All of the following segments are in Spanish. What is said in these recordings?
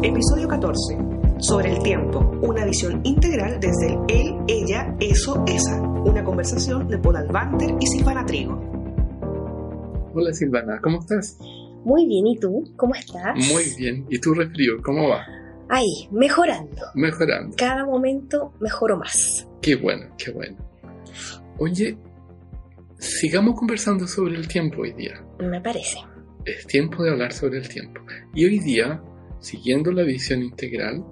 Episodio 14. Sobre el tiempo. Una visión integral desde el él, ella, eso, esa. Una conversación de Paul Albanter y Silvana Trigo. Hola Silvana, ¿cómo estás? Muy bien, ¿y tú? ¿Cómo estás? Muy bien. ¿Y tu resfrío, cómo va? Ahí, mejorando. Mejorando. Cada momento mejoro más. Qué bueno, qué bueno. Oye, sigamos conversando sobre el tiempo hoy día. Me parece. Es tiempo de hablar sobre el tiempo. Y hoy día, siguiendo la visión integral,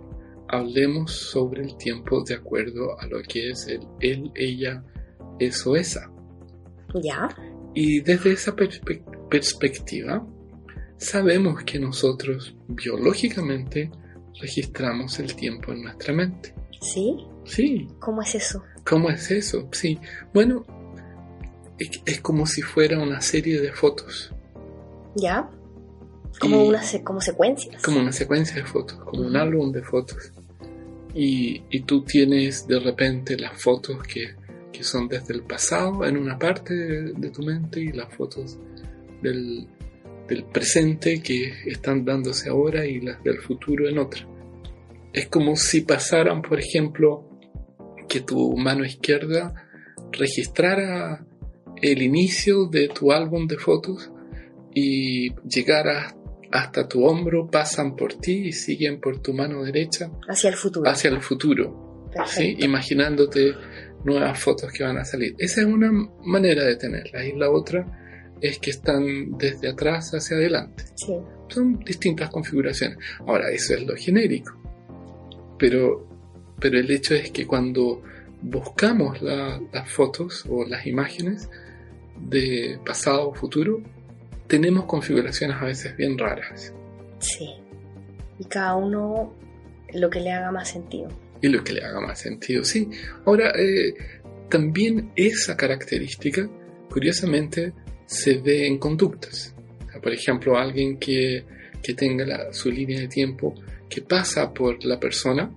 hablemos sobre el tiempo de acuerdo a lo que es el él, ella, eso, esa. ¿Ya? Y desde esa perspe- perspectiva, sabemos que nosotros biológicamente registramos el tiempo en nuestra mente. ¿Sí? Sí, ¿Cómo es eso? ¿cómo es eso? Sí, bueno, es, es como si fuera una serie de fotos, ¿Ya? Como Y- una se- como secuencias. como una secuencia de fotos, como un álbum de fotos. Y, y tú tienes de repente las fotos que, que son desde el pasado en una parte de, de tu mente y las fotos del, del presente que están dándose ahora y las del futuro en otra. Es como si pasaran, por ejemplo, que tu mano izquierda registrara el inicio de tu álbum de fotos y llegara hasta tu hombro, pasan por ti y siguen por tu mano derecha Hacia el futuro. hacia el futuro, ¿sí? Imaginándote nuevas fotos que van a salir. Esa es una manera de tenerlas y la otra es que están desde atrás hacia adelante. Sí. Son distintas configuraciones. Ahora, eso es lo genérico. Pero, pero el hecho es que cuando buscamos la- las fotos o las imágenes de pasado o futuro, tenemos configuraciones a veces bien raras. Sí. Y cada uno lo que le haga más sentido. Y lo que le haga más sentido, sí. Ahora, eh, también esa característica, curiosamente, se ve en conductas. O sea, por ejemplo, alguien que, que tenga la- su línea de tiempo que pasa por la persona,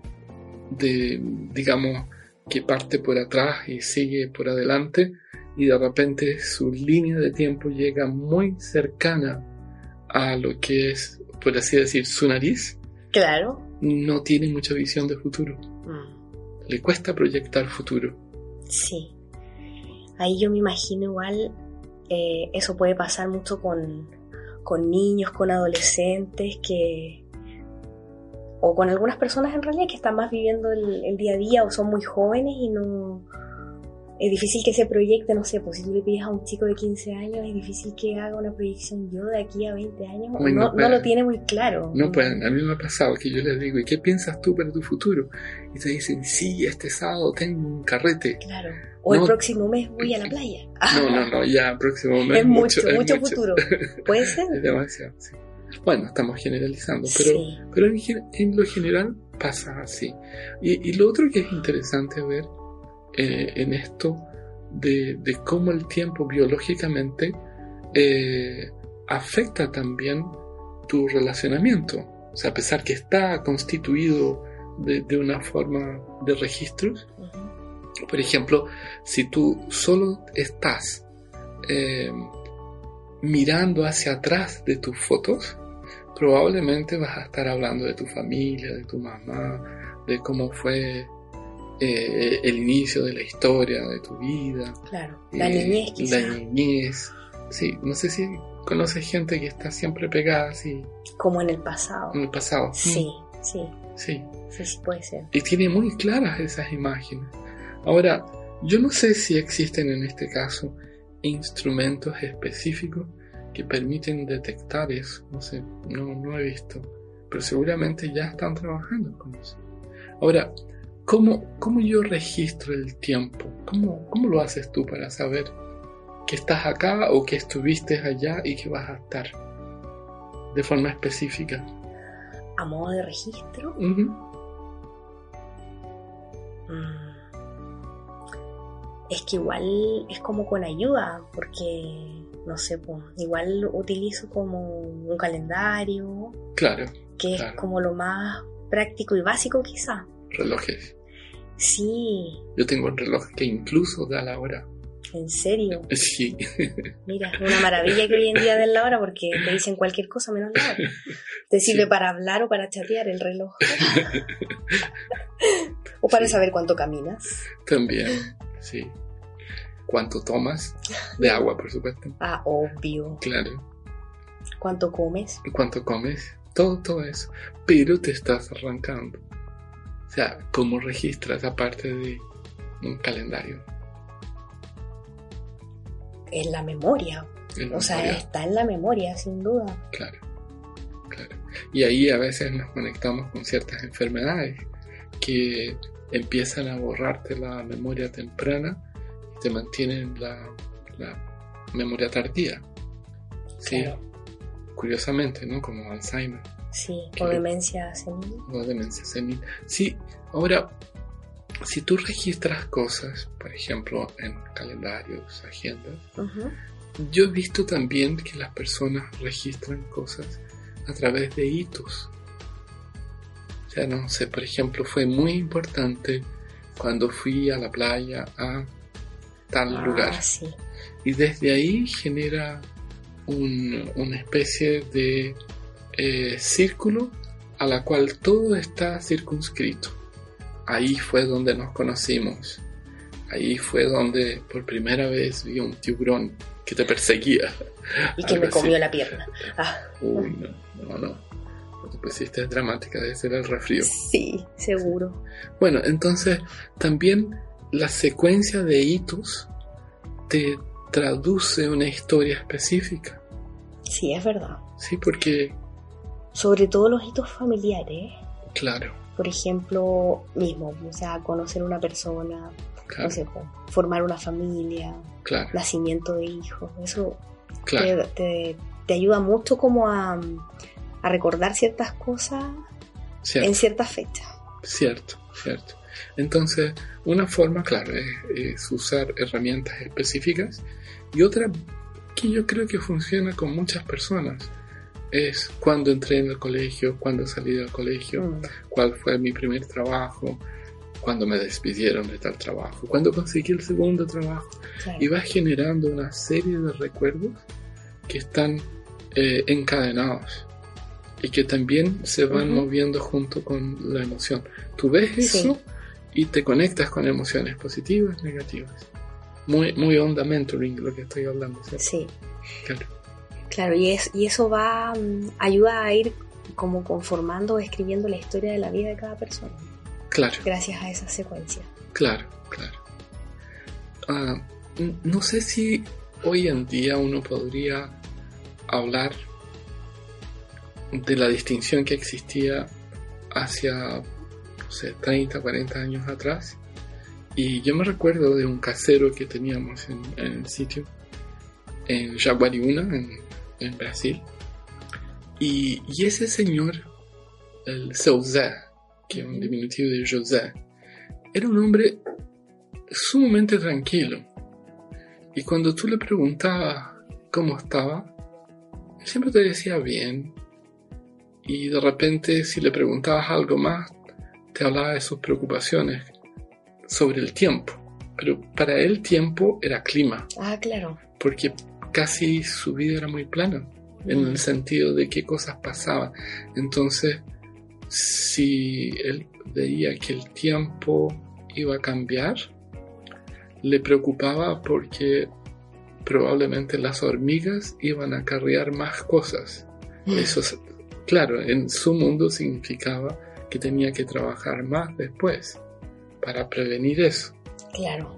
de, digamos, que parte por atrás y sigue por adelante, y de repente su línea de tiempo llega muy cercana a lo que es, por así decir, su nariz, Claro. no tiene mucha visión de futuro Mm, le cuesta proyectar futuro. Sí. Ahí yo me imagino igual, eh, eso puede pasar mucho con, con niños, con adolescentes, que o con algunas personas en realidad que están más viviendo el, el día a día o son muy jóvenes y no... Es difícil que se proyecte, no sé, pues si tú le pides a un chico de 15 años, es difícil que haga una proyección yo de aquí a 20 años, Uy, no no, no lo tiene muy claro. No pueden, a mí me ha pasado que yo les digo, ¿y qué piensas tú para tu futuro? Y te dicen, sí, este sábado tengo un carrete. Claro. O el No. próximo mes voy a la playa. No, no, no, ya próximo mes. es mucho, es mucho futuro. ¿Puede ser? Es demasiado, sí. Bueno, estamos generalizando, pero, Sí. pero en, en lo general pasa así. Y, y lo otro que es interesante ver eh, en esto de, de cómo el tiempo biológicamente eh, afecta también tu relacionamiento. O sea, a pesar que está constituido de, de una forma de registros, Ujú. por ejemplo, si tú solo estás eh, mirando hacia atrás de tus fotos, probablemente vas a estar hablando de tu familia, de tu mamá, de cómo fue eh, el inicio de la historia de tu vida. Claro, la eh, niñez quizás, La niñez. Sí, no sé si conoces gente que está siempre pegada así como en el pasado. en el pasado. Sí, sí, Sí. sí, sí puede ser. y tiene muy claras esas imágenes. Ahora, yo no sé si existen en este caso instrumentos específicos que permiten detectar eso. No sé, no, no he visto. Pero seguramente ya están trabajando con eso. Ahora, ¿cómo, cómo yo registro el tiempo? ¿Cómo, ¿Cómo lo haces tú para saber que estás acá o que estuviste allá y que vas a estar? De forma específica. a modo de registro. Mm. Es que igual es como con ayuda, porque no sé, pues, igual utilizo como un calendario, Claro, que Claro. es como lo más práctico y básico quizá. relojes. Sí, Yo tengo un reloj que incluso da la hora. en serio. Sí, Mira, es una maravilla que hoy en día den la hora porque te dicen cualquier cosa menos la hora. Te sirve Sí. para hablar o para chatear el reloj. o para Sí. saber cuánto caminas. también. Sí. ¿Cuánto tomas? De agua, por supuesto. Ah, obvio. Claro. ¿Cuánto comes? ¿Cuánto comes? Todo, todo eso. Pero te estás arrancando. O sea, ¿cómo registras aparte de un calendario? En la memoria. En O sea, está en la memoria, sin duda. Claro, claro. Y ahí a veces nos conectamos con ciertas enfermedades que empiezan a borrarte la memoria temprana y te mantienen la, la memoria tardía. Sí, Claro. curiosamente, ¿no? Como Alzheimer Sí, o demencia senil. o demencia senil. Sí, ahora, si tú registras cosas, por ejemplo, en calendarios, agendas. Yo he visto también que las personas registran cosas a través de hitos. O sea, no sé, por ejemplo, fue muy importante cuando fui a la playa a tal Ah, lugar. sí. Y desde ahí genera un- una especie de eh, círculo a la cual todo está circunscrito. Ahí fue donde nos conocimos. Ahí fue donde por primera vez vi un tiburón que te perseguía. Y que Algo me así. comió la pierna. Ah, Uy, no, no, no. Te pusiste dramática, debe ser el refrío. sí, seguro. Bueno, entonces también la secuencia de hitos te traduce una historia específica. Sí, es verdad. Sí, porque, Sobre todo los hitos familiares. claro, Por ejemplo, mismo, o sea, conocer una persona, claro, no sé, formar una familia, claro, nacimiento de hijos. Eso claro, te, te- te ayuda mucho como a, a recordar ciertas cosas en ciertas fechas. cierto, cierto. Entonces, una forma, claro, es, es usar herramientas específicas y otra que yo creo que funciona con muchas personas es cuando entré en el colegio, cuando salí del colegio, Mm, cuál fue mi primer trabajo, cuando me despidieron de tal trabajo, cuando conseguí el segundo trabajo. Y vas generando una serie de recuerdos que están eh, encadenados y que también se van moviendo junto con la emoción. Tú ves eso y te conectas con emociones positivas, negativas. Muy, muy onda mentoring lo que estoy hablando. ¿cierto? Sí, Claro. Claro, y, es, y eso va, mm, ayuda a ir como conformando o escribiendo la historia de la vida de cada persona, Claro. gracias a esa secuencia. Claro, claro. Ah, no sé si hoy en día uno podría hablar de la distinción que existía hacia, no sé, 30, 40 años atrás. Y yo me recuerdo de un casero que teníamos en, en el sitio, en Jaguariúna, en, en Brasil. Y, y ese señor, el Zé, que es un diminutivo de José, era un hombre sumamente tranquilo. Y cuando tú le preguntabas cómo estaba, él siempre te decía bien. Y de repente, si le preguntabas algo más, te hablaba de sus preocupaciones sobre el tiempo. Pero para él tiempo era clima, Ah, claro. porque casi su vida era muy plana, en el sentido de qué cosas pasaban. Entonces, si él veía que el tiempo iba a cambiar, le preocupaba porque probablemente las hormigas iban a cargar más cosas. Eso, es- claro, en su mundo significaba que tenía que trabajar más después para prevenir eso. Claro.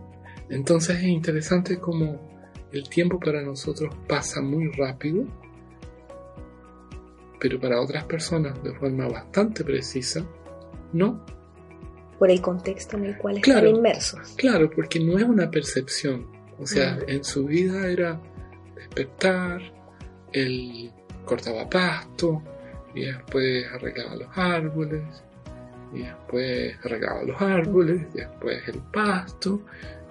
Entonces es interesante como el tiempo para nosotros pasa muy rápido, pero para otras personas de forma bastante precisa, no. Por el contexto en el cual Claro. están inmersos. Claro, porque no es una percepción. O sea, Mm. en su vida era despertar, él cortaba pasto, y después arreglaba los árboles, y después arreglaba los árboles, y después el pasto,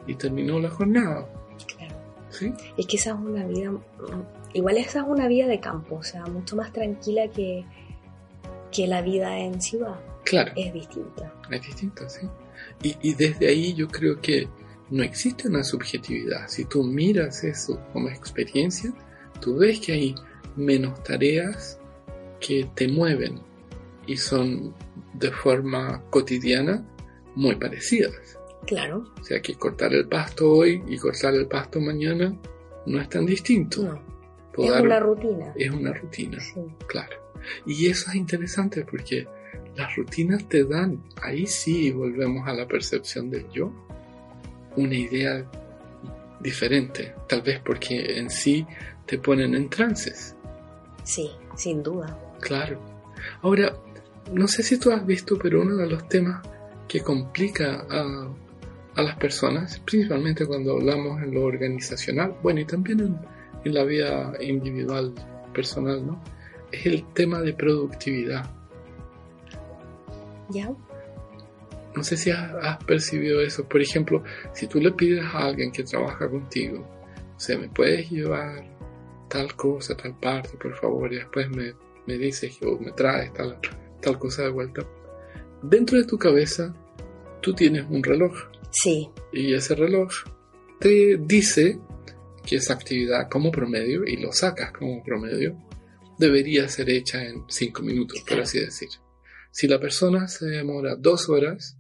y terminó la jornada. Es que esa es una vida, igual esa es una vida de campo, o sea, mucho más tranquila que, que la vida en ciudad. Claro, Es distinta. es distinto, sí. Y, y desde ahí yo creo que no existe una subjetividad. Si tú miras eso como experiencia, tú ves que hay menos tareas que te mueven y son de forma cotidiana muy parecidas. Claro, O sea que cortar el pasto hoy y cortar el pasto mañana no es tan distinto. no. Puedo Es una rutina. es una rutina, Sí. claro. Y eso es interesante porque las rutinas te dan, ahí sí volvemos a la percepción del yo, una idea diferente, tal vez porque en sí te ponen en trances, Sí, sin duda. claro. Ahora, no sé si tú has visto, pero uno de los temas que complica a, a las personas, principalmente cuando hablamos en lo organizacional, bueno, y también en, en la vida individual, personal, ¿no? Es el tema de productividad. ¿Ya? No sé si has, has percibido eso. Por ejemplo, si tú le pides a alguien que trabaja contigo, o sea, ¿me puedes llevar tal cosa, tal parte, por favor? Y después me, me dices o me traes tal, tal cosa de vuelta. Dentro de tu cabeza, tú tienes un reloj. Sí, Y ese reloj te dice que esa actividad como promedio, y lo sacas como promedio, debería ser hecha en cinco minutos, por así decir. Si la persona se demora dos horas,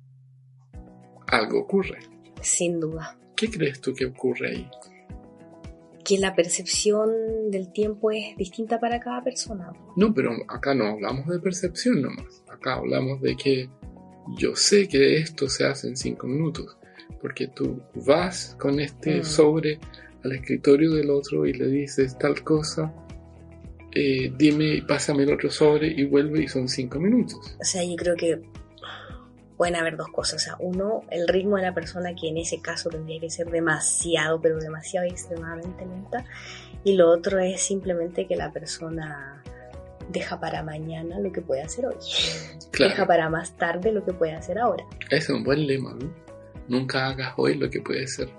algo ocurre. sin duda. ¿Qué crees tú que ocurre ahí? Que la percepción del tiempo es distinta para cada persona. No, pero acá no hablamos de percepción nomás. Acá hablamos de que yo sé que esto se hace en cinco minutos, porque tú vas con este Mm. sobre al escritorio del otro y le dices tal cosa, eh, dime y pásame el otro sobre y vuelve y son cinco minutos. O sea, yo creo que pueden haber dos cosas. O sea, uno, el ritmo de la persona que en ese caso tendría que ser demasiado, pero demasiado y extremadamente lenta. Y lo otro es simplemente que la persona deja para mañana lo que puede hacer hoy. Deja Claro, para más tarde lo que puede hacer ahora. es un buen lema, ¿no? Nunca hagas hoy lo que puede ser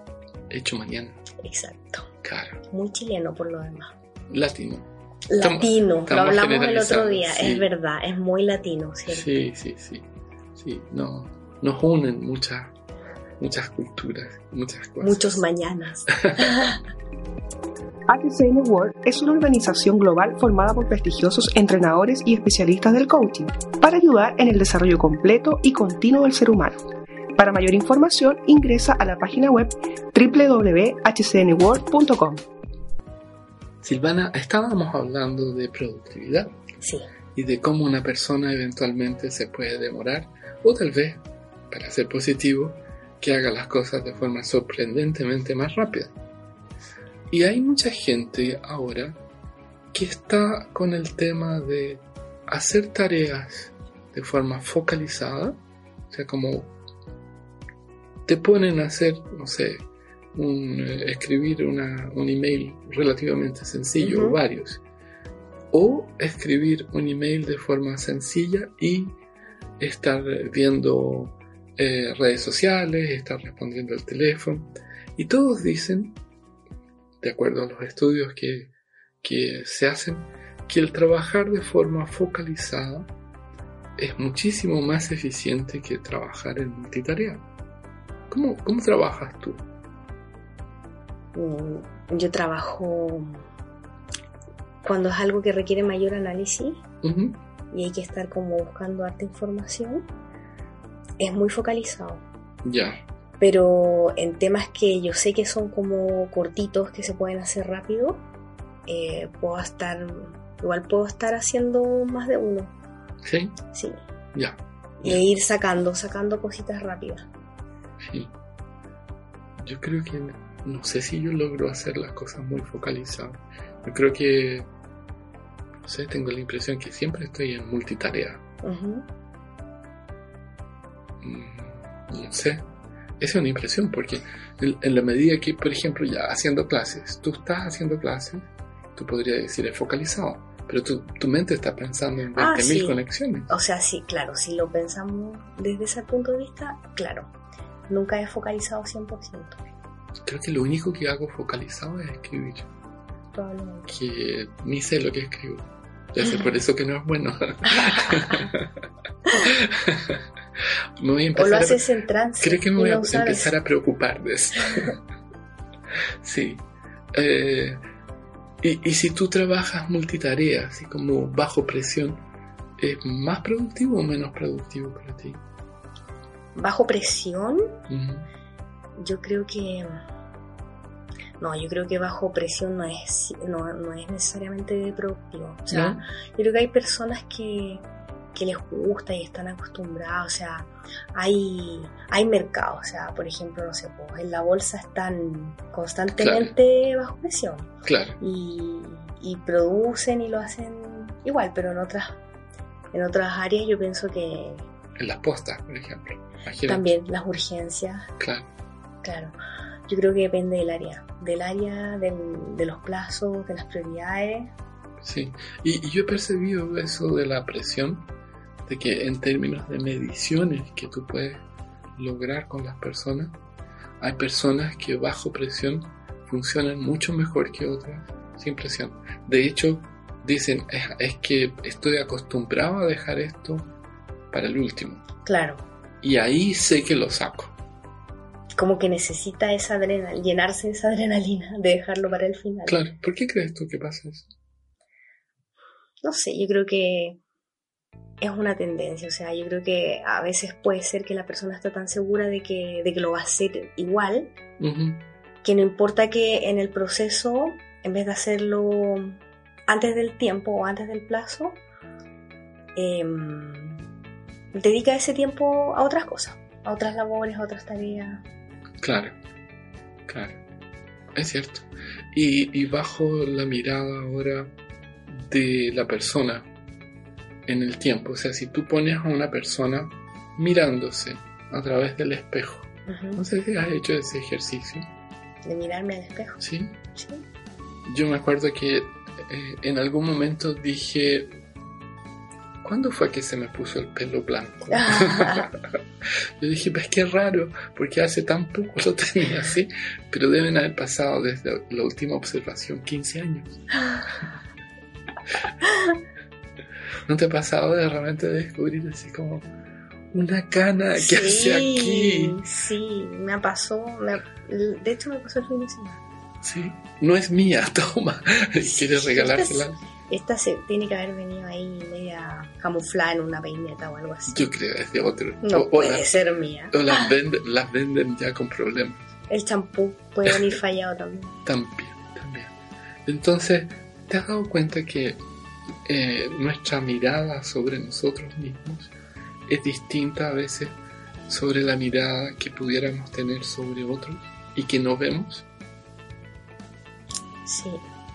hecho mañana. Exacto. Claro, Muy chileno por lo demás. latino. Estamos- Latino, lo estamos hablamos el otro día, sí. es verdad, es muy latino, ¿cierto? Sí, sí, sí. Sí, no, nos unen muchas, muchas culturas, muchas cosas. Muchos mañanas. HCN World es una organización global formada por prestigiosos entrenadores y especialistas del coaching para ayudar en el desarrollo completo y continuo del ser humano. Para mayor información ingresa a la página web www.hcnworld.com. Silvana, estábamos hablando de productividad Sí, y de cómo una persona eventualmente se puede demorar o tal vez, para ser positivo, que haga las cosas de forma sorprendentemente más rápida. Y hay mucha gente ahora que está con el tema de hacer tareas de forma focalizada, o sea, como te ponen a hacer, no sé, un, eh, escribir una- un email relativamente sencillo o Ujú. varios, o escribir un email de forma sencilla y estar viendo eh, redes sociales, estar respondiendo al teléfono. Y todos dicen, de acuerdo a los estudios que, que se hacen, que el trabajar de forma focalizada es muchísimo más eficiente que trabajar en multitarea. ¿Cómo, cómo trabajas tú? Mm, yo trabajo cuando es algo que requiere mayor análisis y hay que estar como buscando harta información, es muy focalizado. Ya, Pero en temas que yo sé que son como cortitos, que se pueden hacer rápido, eh, puedo estar, igual puedo estar haciendo más de uno, sí, sí. ya, Y ir sacando, sacando cositas rápidas. Sí. Yo creo que no sé si yo logro hacer las cosas muy focalizadas. Yo creo que, no sé, tengo la impresión que siempre estoy en multitarea. Mm, No sé. Esa es una impresión porque en, en la medida que, por ejemplo, ya haciendo clases, tú estás haciendo clases, tú podrías decir es focalizado, pero tu, tu mente está pensando en 20.000 Ah, sí. conexiones. O sea, sí, claro, si lo pensamos desde ese punto de vista, claro, nunca he focalizado 100%, Creo que lo único que hago focalizado es escribir, probablemente. que ni sé lo que escribo. Ya sé por eso que no es bueno. me voy a O empezar lo a- haces en trance. Creo que me voy a no sabes. empezar a preocupar de eso. sí. Eh, y, y si tú trabajas multitarea, así como bajo presión, ¿es más productivo o menos productivo para ti? Bajo presión, yo creo que. No, yo creo que bajo presión no es, no, no es necesariamente productivo. O sea, ¿No? yo creo que hay personas que, que les gusta y están acostumbradas. O sea, hay, hay mercados. O sea, por ejemplo, no sé, pues, en la bolsa están constantemente bajo presión. Claro, y, y producen y lo hacen igual, pero en otras, en otras áreas yo pienso que en las postas, por ejemplo. Imagínate. también las urgencias, Claro, claro, yo creo que depende del área, del área, del- de los plazos, de las prioridades. sí. Y, y yo he percibido eso de la presión, de que en términos de mediciones que tú puedes lograr con las personas, hay personas que bajo presión funcionan mucho mejor que otras sin presión. De hecho, dicen, es, es que estoy acostumbrado a dejar esto para el último. Claro, Y ahí sé que lo saco. como que necesita esa adrenalina, llenarse de esa adrenalina, de dejarlo para el final. Claro, ¿por qué crees tú que pasa eso? No sé, yo creo que es una tendencia, o sea, yo creo que a veces puede ser que la persona está tan segura de que, de que lo va a hacer igual, que no importa que en el proceso, en vez de hacerlo antes del tiempo o antes del plazo, em, dedica ese tiempo a otras cosas, a otras labores, a otras tareas. Claro, claro, es cierto. Y, y bajo la mirada ahora de la persona en el tiempo, o sea, si tú pones a una persona mirándose a través del espejo, no sé si has hecho ese ejercicio, De mirarme al espejo. ¿sí? Sí. Yo me acuerdo que eh, en algún momento dije, ¿cuándo fue que se me puso el pelo blanco? Yo dije, pues qué raro, porque hace tan poco lo tenía así, pero deben haber pasado desde la última observación 15 años. ¿No te ha pasado de repente descubrir así como una cana que hace aquí? Sí, me pasó, me- de hecho me pasó el fin de semana. Sí, no es mía, toma, ¿quieres regalársela? Esta se tiene que haber venido ahí media camuflada en una peineta o algo así. Yo creo que es de otro. No o, puede ser mía. o las venden, las venden ya con problemas. El champú puede venir fallado también. También, también. Entonces, ¿te has dado cuenta que eh, nuestra mirada sobre nosotros mismos es distinta a veces sobre la mirada que pudiéramos tener sobre otros y que no vemos? Sí,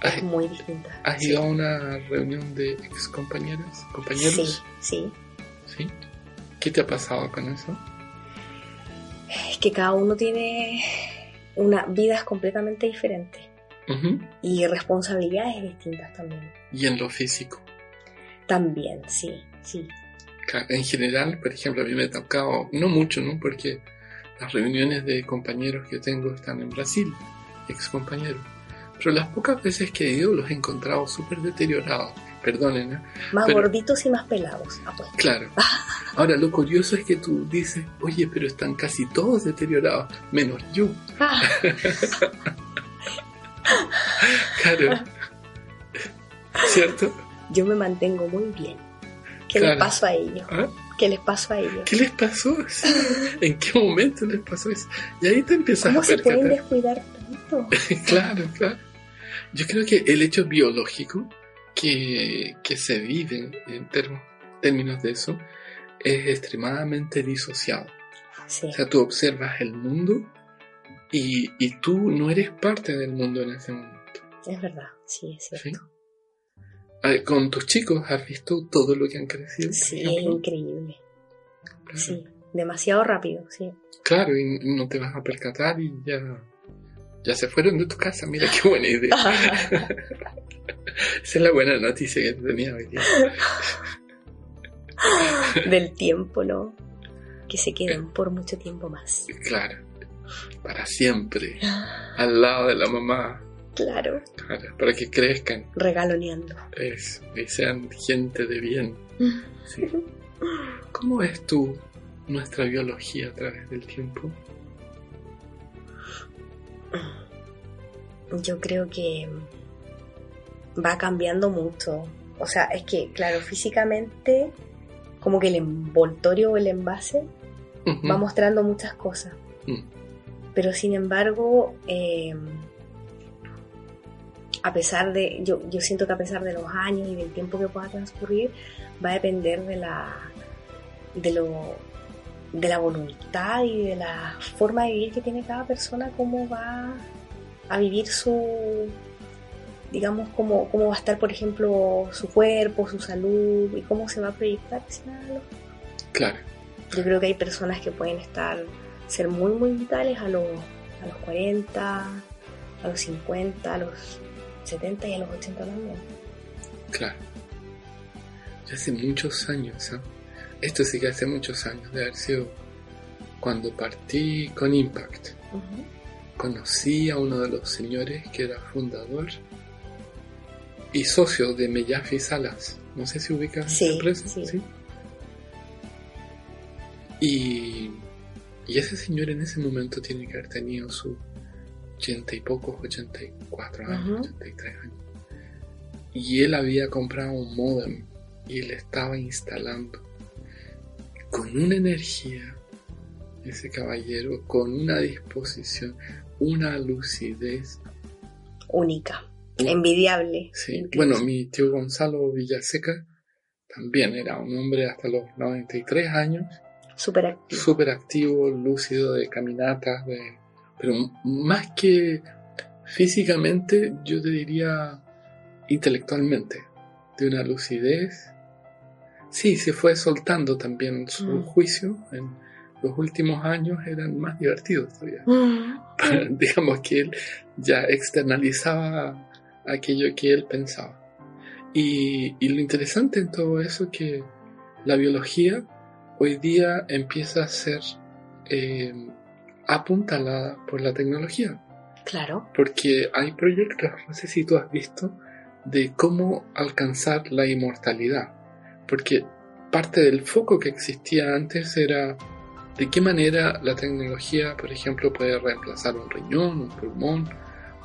¿Has, muy distinta. has Sí. ido a una reunión de ex compañeras, compañeros? Sí, sí. ¿Sí? ¿Qué te ha pasado con eso? Es que cada uno tiene una vidas completamente diferentes y responsabilidades distintas también. Y en lo físico. También, sí, sí. En general, por ejemplo, a mí me ha tocado, no mucho, ¿no? Porque las reuniones de compañeros que tengo están en Brasil, ex compañeros. Pero las pocas veces que he ido los he encontrado súper deteriorados. Perdonen, ¿eh? Más Pero- gorditos y más pelados. Ah, pues. Claro. Ahora, lo curioso es que tú dices, oye, pero están casi todos deteriorados, menos yo. Ah, Claro. ¿Cierto? yo me mantengo muy bien. ¿Qué Claro. les pasó a ellos? ¿Ah? ¿Qué les pasó a ellos? ¿Qué les pasó? Sí. ¿En qué momento les pasó eso? Y ahí te empiezas ¿Cómo a se pueden percatar. descuidar tanto? Claro, claro. Yo creo que el hecho biológico que, que se vive en termo- términos de eso es extremadamente disociado. Sí, O sea, tú observas el mundo y, y tú no eres parte del mundo en ese momento. es verdad, sí, es ¿sí? cierto. A ver, Con tus chicos has visto todo lo que han crecido. Sí, es increíble. Claro. Sí, demasiado rápido, sí. Claro, y no te vas a percatar y ya, ya se fueron de tu casa, mira qué buena idea. Esa es la buena noticia que tenía hoy día. Del tiempo, ¿no? Que se queden por mucho tiempo más. Claro, para siempre, al lado de la mamá. Claro. Claro, para que crezcan. Regaloneando. Eso, y sean gente de bien. Sí. ¿Cómo ves tú nuestra biología a través del tiempo? Yo creo que va cambiando mucho. O sea, es que, claro, físicamente, como que el envoltorio o el envase va mostrando muchas cosas. Mm. Pero sin embargo, eh, a pesar de, yo, yo siento que a pesar de los años y del tiempo que pueda transcurrir, va a depender de la, de lo, de la voluntad y de la forma de vivir que tiene cada persona, cómo va a vivir su, digamos, cómo, cómo va a estar, por ejemplo, su cuerpo, su salud y cómo se va a proyectar Claro, yo creo que hay personas que pueden estar, ser muy, muy vitales a los, a los 40, a los 50, a los 70 y a los 80 también. claro. Ya hace muchos años, ¿ah? Esto sí que hace muchos años de haber sido cuando partí con Impact. Conocí a uno de los señores que era fundador y socio de Mellafi Salas. No sé si ubicas Sí, esa empresa. sí. Y, y ese señor en ese momento tiene que haber tenido sus ochenta y pocos, 84 años, Ujú. 83 años. Y él había comprado un modem y le estaba instalando con una energía, ese caballero, con una disposición, una lucidez. Única, Un- envidiable. Sí, incluso. bueno, mi tío Gonzalo Villaseca también era un hombre hasta los 93 años, Súper activo. súper activo, lúcido de caminatas, de, pero más que físicamente, yo te diría intelectualmente, de una lucidez. Sí, se fue soltando también su Mm. juicio. En los últimos años eran más divertidos todavía. Mm. digamos que él ya externalizaba aquello que él pensaba. Y, y lo interesante en todo eso es que la biología hoy día empieza a ser eh, apuntalada por la tecnología, Claro. porque hay proyectos, no sé si tú has visto, de cómo alcanzar la inmortalidad, porque parte del foco que existía antes era de qué manera la tecnología, por ejemplo, puede reemplazar un riñón, un pulmón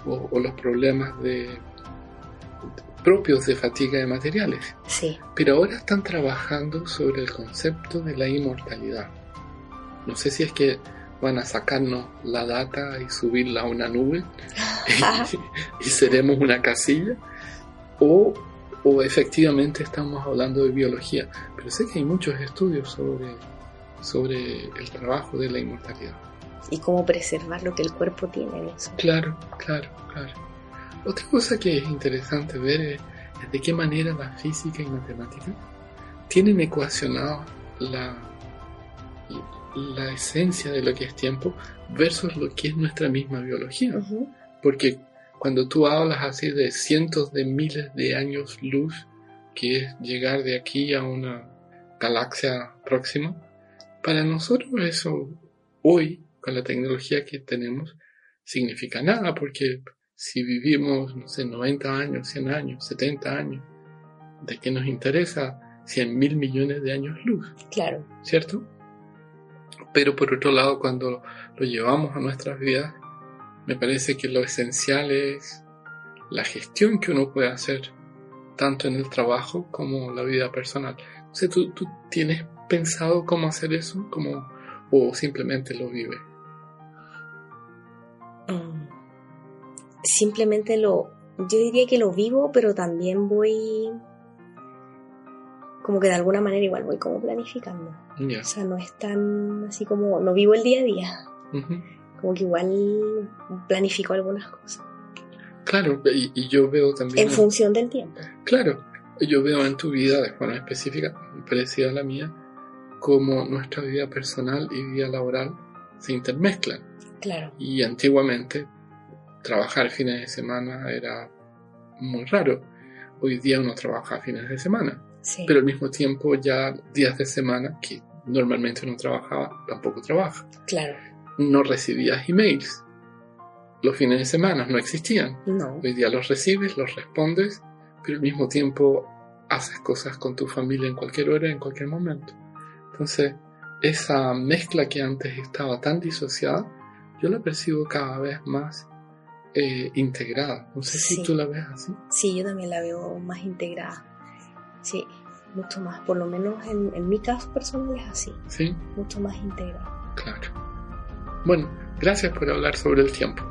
o, o los problemas de, propios de fatiga de materiales. Sí. Pero ahora están trabajando sobre el concepto de la inmortalidad. No sé si es que van a sacarnos la data y subirla a una nube y, y seremos una casilla o, o efectivamente estamos hablando de biología. Pero sé que hay muchos estudios sobre, sobre el trabajo de la inmortalidad. Y cómo preservar lo que el cuerpo tiene en eso. Claro, claro, claro. Otra cosa que es interesante ver es, es de qué manera la física y matemática tienen ecuacionado la, la esencia de lo que es tiempo versus lo que es nuestra misma biología. Ujú. Porque cuando tú hablas así de cientos de miles de años luz, que es llegar de aquí a una galaxia próxima, para nosotros eso hoy, con la tecnología que tenemos, significa nada, porque si vivimos, no sé, 90 años, 100 años, 70 años, ¿de qué nos interesa 100 mil millones de años luz? Claro. ¿cierto? Pero por otro lado, cuando lo llevamos a nuestras vidas, me parece que lo esencial es la gestión que uno puede hacer, tanto en el trabajo como la vida personal. O sea, ¿tú, tú tienes pensado cómo hacer eso? ¿Cómo, ¿O simplemente lo vives? Mm. Simplemente lo, yo diría que lo vivo, pero también voy, como que de alguna manera igual voy como planificando. Ya. O sea, no es tan así como, no vivo el día a día. Como que igual planifico algunas cosas. Claro, y, y yo veo también... En función del tiempo. Claro, yo veo en tu vida de forma específica, parecida a la mía, cómo nuestra vida personal y vida laboral se intermezclan. Claro. Y antiguamente trabajar fines de semana era muy raro. Hoy día uno trabaja fines de semana, Sí. pero al mismo tiempo ya días de semana que normalmente uno trabajaba, tampoco trabaja. Claro. No recibías emails. Los fines de semana no existían. No. Hoy día los recibes, los respondes, pero al mismo tiempo haces cosas con tu familia en cualquier hora, en cualquier momento. Entonces, esa mezcla que antes estaba tan disociada, yo la percibo cada vez más eh, integrada. No sé si Sí. tú la ves así. Sí, yo también la veo más integrada. Sí, mucho más. Por lo menos en, en mi caso personal es así. Sí, Mucho más integrada. claro. Bueno, gracias por hablar sobre el tiempo.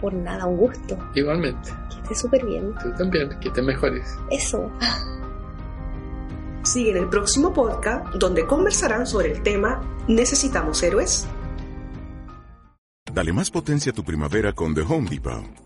Por nada, un gusto. Igualmente, Que esté súper bien. tú también, que te mejores. Eso. Sigue en el próximo podcast donde conversarán sobre el tema ¿Necesitamos héroes? Dale más potencia a tu primavera con The Home Depot.